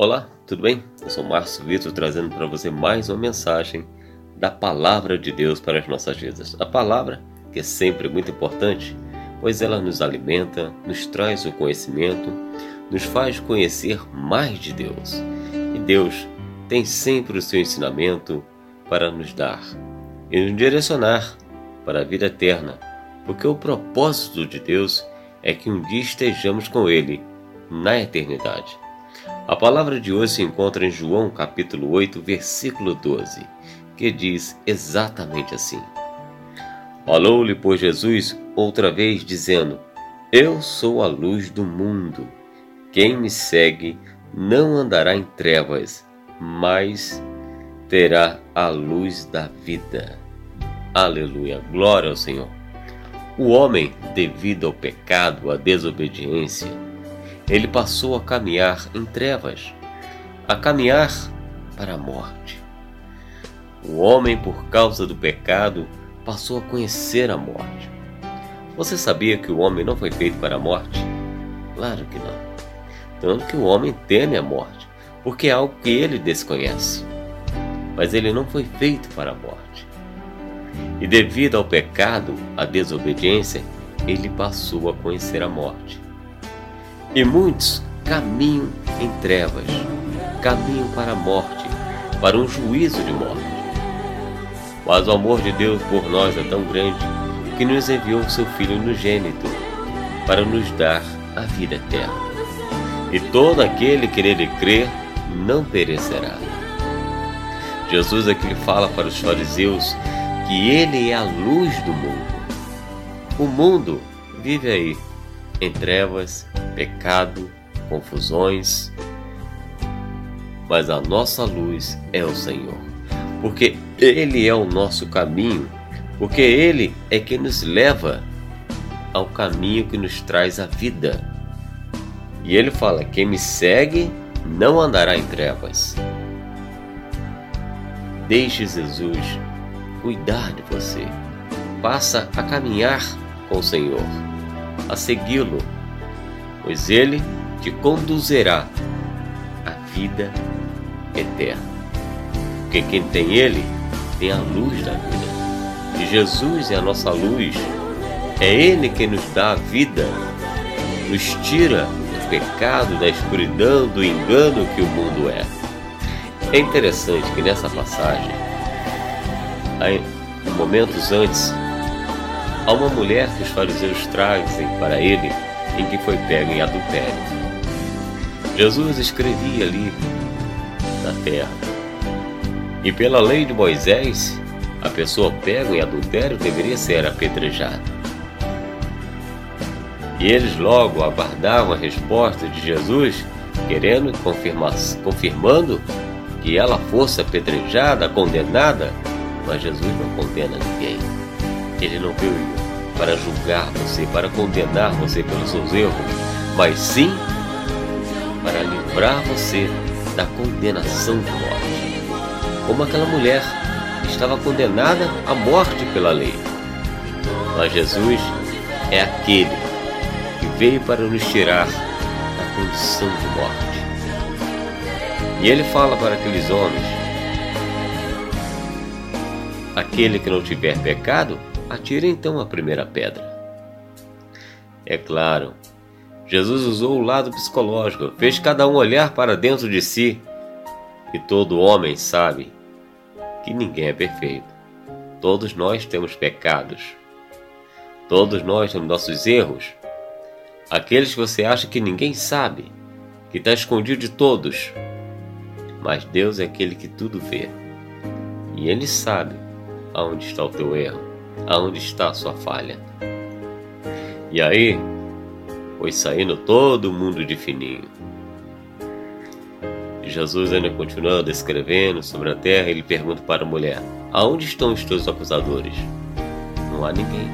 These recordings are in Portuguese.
Olá, tudo bem? Eu sou Márcio Vitor trazendo para você mais uma mensagem da Palavra de Deus para as nossas vidas. A palavra, que é sempre muito importante, pois ela nos alimenta, nos traz o conhecimento, nos faz conhecer mais de Deus. E Deus tem sempre o seu ensinamento para nos dar e nos direcionar para a vida eterna, porque o propósito de Deus é que um dia estejamos com Ele na eternidade. A palavra de hoje se encontra em João capítulo 8, versículo 12, que diz exatamente assim: Falou-lhe, pois, Jesus outra vez, dizendo: Eu sou a luz do mundo. Quem me segue não andará em trevas, mas terá a luz da vida. Aleluia, glória ao Senhor. O homem, devido ao pecado, à desobediência, ele passou a caminhar em trevas, a caminhar para a morte. O homem, por causa do pecado, passou a conhecer a morte. Você sabia que o homem não foi feito para a morte? Claro que não. Tanto que o homem teme a morte, porque é algo que ele desconhece. Mas ele não foi feito para a morte. E devido ao pecado, à desobediência, ele passou a conhecer a morte. E muitos caminham em trevas, caminham para a morte, para um juízo de morte. Mas o amor de Deus por nós é tão grande que nos enviou seu Filho unigênito para nos dar a vida eterna. E todo aquele que nele crer não perecerá. Jesus aqui fala para os fariseus que ele é a luz do mundo. O mundo vive aí em trevas, pecado, confusões. Mas a nossa luz é o Senhor, porque Ele é o nosso caminho, porque Ele é quem nos leva ao caminho que nos traz a vida. E Ele fala: quem me segue não andará em trevas. Deixe Jesus cuidar de você. Passa a caminhar com o Senhor a segui-lo, pois ele te conduzirá à vida eterna. Porque quem tem ele tem a luz da vida. E Jesus é a nossa luz. É ele que nos dá a vida, nos tira do pecado, da escuridão, do engano que o mundo é. É interessante que nessa passagem, momentos antes, a uma mulher que os fariseus trazem para ele em que foi pego em adultério. Jesus escrevia ali na terra. E pela lei de Moisés, a pessoa pega em adultério deveria ser apedrejada. E eles logo aguardavam a resposta de Jesus, querendo confirmar, confirmando que ela fosse apedrejada, condenada, mas Jesus não condena ninguém. Ele não veio para julgar você, para condenar você pelos seus erros, mas sim para livrar você da condenação de morte. Como aquela mulher que estava condenada à morte pela lei. Mas Jesus é aquele que veio para nos tirar da condição de morte. E ele fala para aqueles homens: aquele que não tiver pecado, Atire então a primeira pedra. É claro, Jesus usou o lado psicológico, fez cada um olhar para dentro de si. E todo homem sabe que ninguém é perfeito. Todos nós temos pecados. Todos nós temos nossos erros. Aqueles que você acha que ninguém sabe, que está escondido de todos. Mas Deus é aquele que tudo vê. E Ele sabe aonde está o teu erro aonde está a sua falha. E aí, foi saindo todo mundo de fininho. Jesus ainda continuando escrevendo sobre a terra, ele pergunta para a mulher: Aonde estão os teus acusadores? Não há ninguém.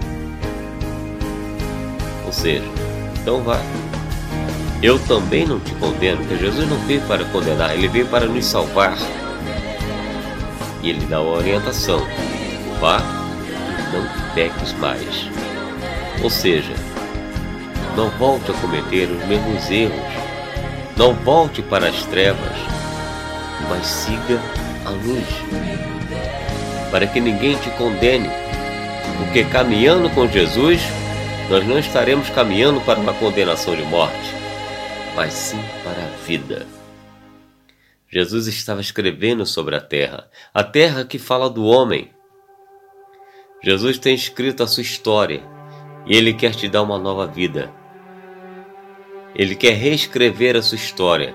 Ou seja, então vá. Eu também não te condeno, porque Jesus não veio para condenar, ele veio para nos salvar. E ele dá uma orientação: vá peques mais. Ou seja, não volte a cometer os mesmos erros Não volte para as trevas, mas siga a luz, para que ninguém te condene, porque caminhando com Jesus, nós não estaremos caminhando para uma condenação de morte, mas sim para a vida. Jesus estava escrevendo sobre a terra, a terra que fala do homem. Jesus tem escrito a sua história e ele quer te dar uma nova vida. Ele quer reescrever a sua história.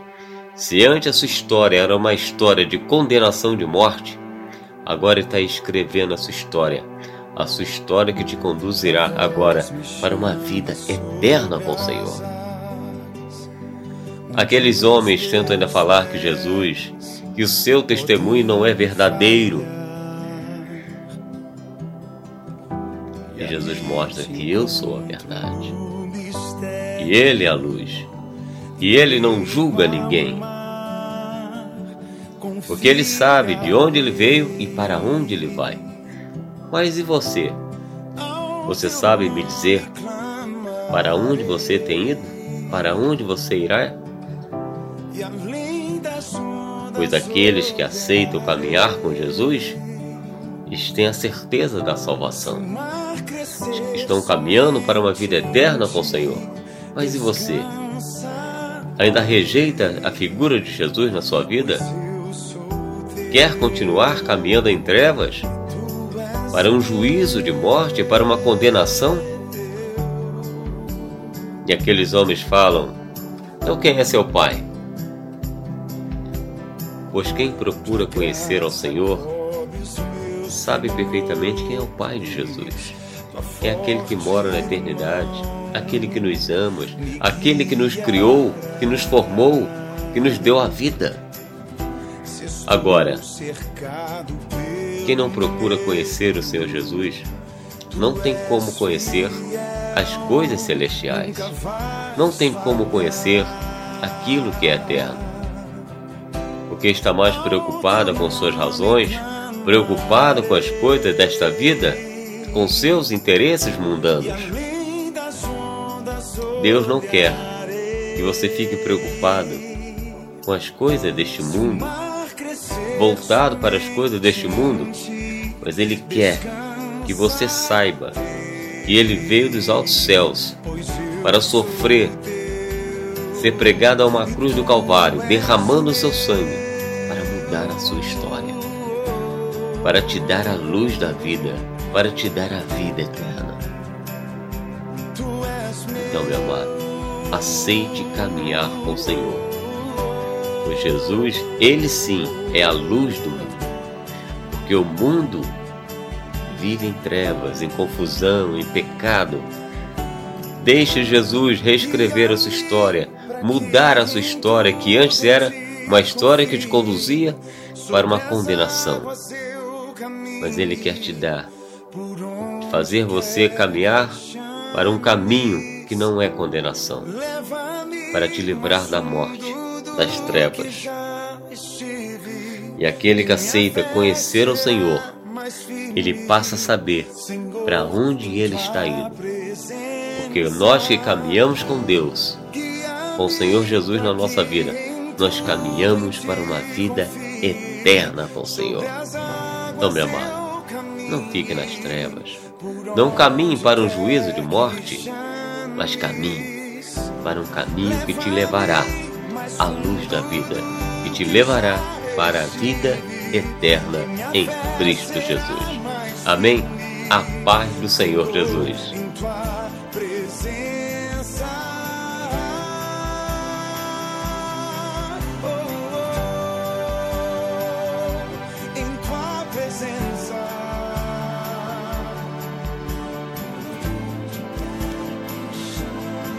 Se antes a sua história era uma história de condenação de morte, agora está escrevendo a sua história. A sua história que te conduzirá agora para uma vida eterna com o Senhor. Aqueles homens tentam ainda falar que Jesus, que o seu testemunho não é verdadeiro. E Jesus mostra que eu sou a verdade. E Ele é a luz. E Ele não julga ninguém. Porque Ele sabe de onde Ele veio e para onde Ele vai. Mas e você? Você sabe me dizer para onde você tem ido? Para onde você irá? Pois aqueles que aceitam caminhar com Jesus têm a certeza da salvação. Estão caminhando para uma vida eterna com o Senhor. Mas e você? Ainda rejeita a figura de Jesus na sua vida? Quer continuar caminhando em trevas? Para um juízo de morte, para uma condenação? E aqueles homens falam: Então quem é seu pai? Pois quem procura conhecer ao Senhor sabe perfeitamente quem é o Pai de Jesus. É aquele que mora na eternidade, aquele que nos ama, aquele que nos criou, que nos formou, que nos deu a vida. Agora, quem não procura conhecer o Senhor Jesus não tem como conhecer as coisas celestiais, não tem como conhecer aquilo que é eterno porque está mais preocupada com suas razões, preocupado com as coisas desta vida, com seus interesses mundanos. Deus não quer que você fique preocupado com as coisas deste mundo, voltado para as coisas deste mundo, mas Ele quer que você saiba que Ele veio dos altos céus para sofrer, ser pregado a uma cruz do Calvário, derramando o seu sangue mudar a sua história, para te dar a luz da vida, para te dar a vida eterna. Então, meu amado, aceite caminhar com o Senhor. Pois Jesus, Ele sim é a luz do mundo. Porque o mundo vive em trevas, em confusão, em pecado. Deixe Jesus reescrever a sua história, mudar a sua história que antes era uma história que te conduzia para uma condenação. Mas Ele quer te dar, fazer você caminhar para um caminho que não é condenação, para te livrar da morte, das trevas. E aquele que aceita conhecer o Senhor, ele passa a saber para onde ele está indo. Porque nós que caminhamos com Deus, com o Senhor Jesus na nossa vida, nós caminhamos para uma vida eterna com o Senhor. Então, meu amado, não fique nas trevas. Não caminhe para um juízo de morte, mas caminhe para um caminho que te levará à luz da vida, que te levará para a vida eterna em Cristo Jesus. Amém? A paz do Senhor Jesus.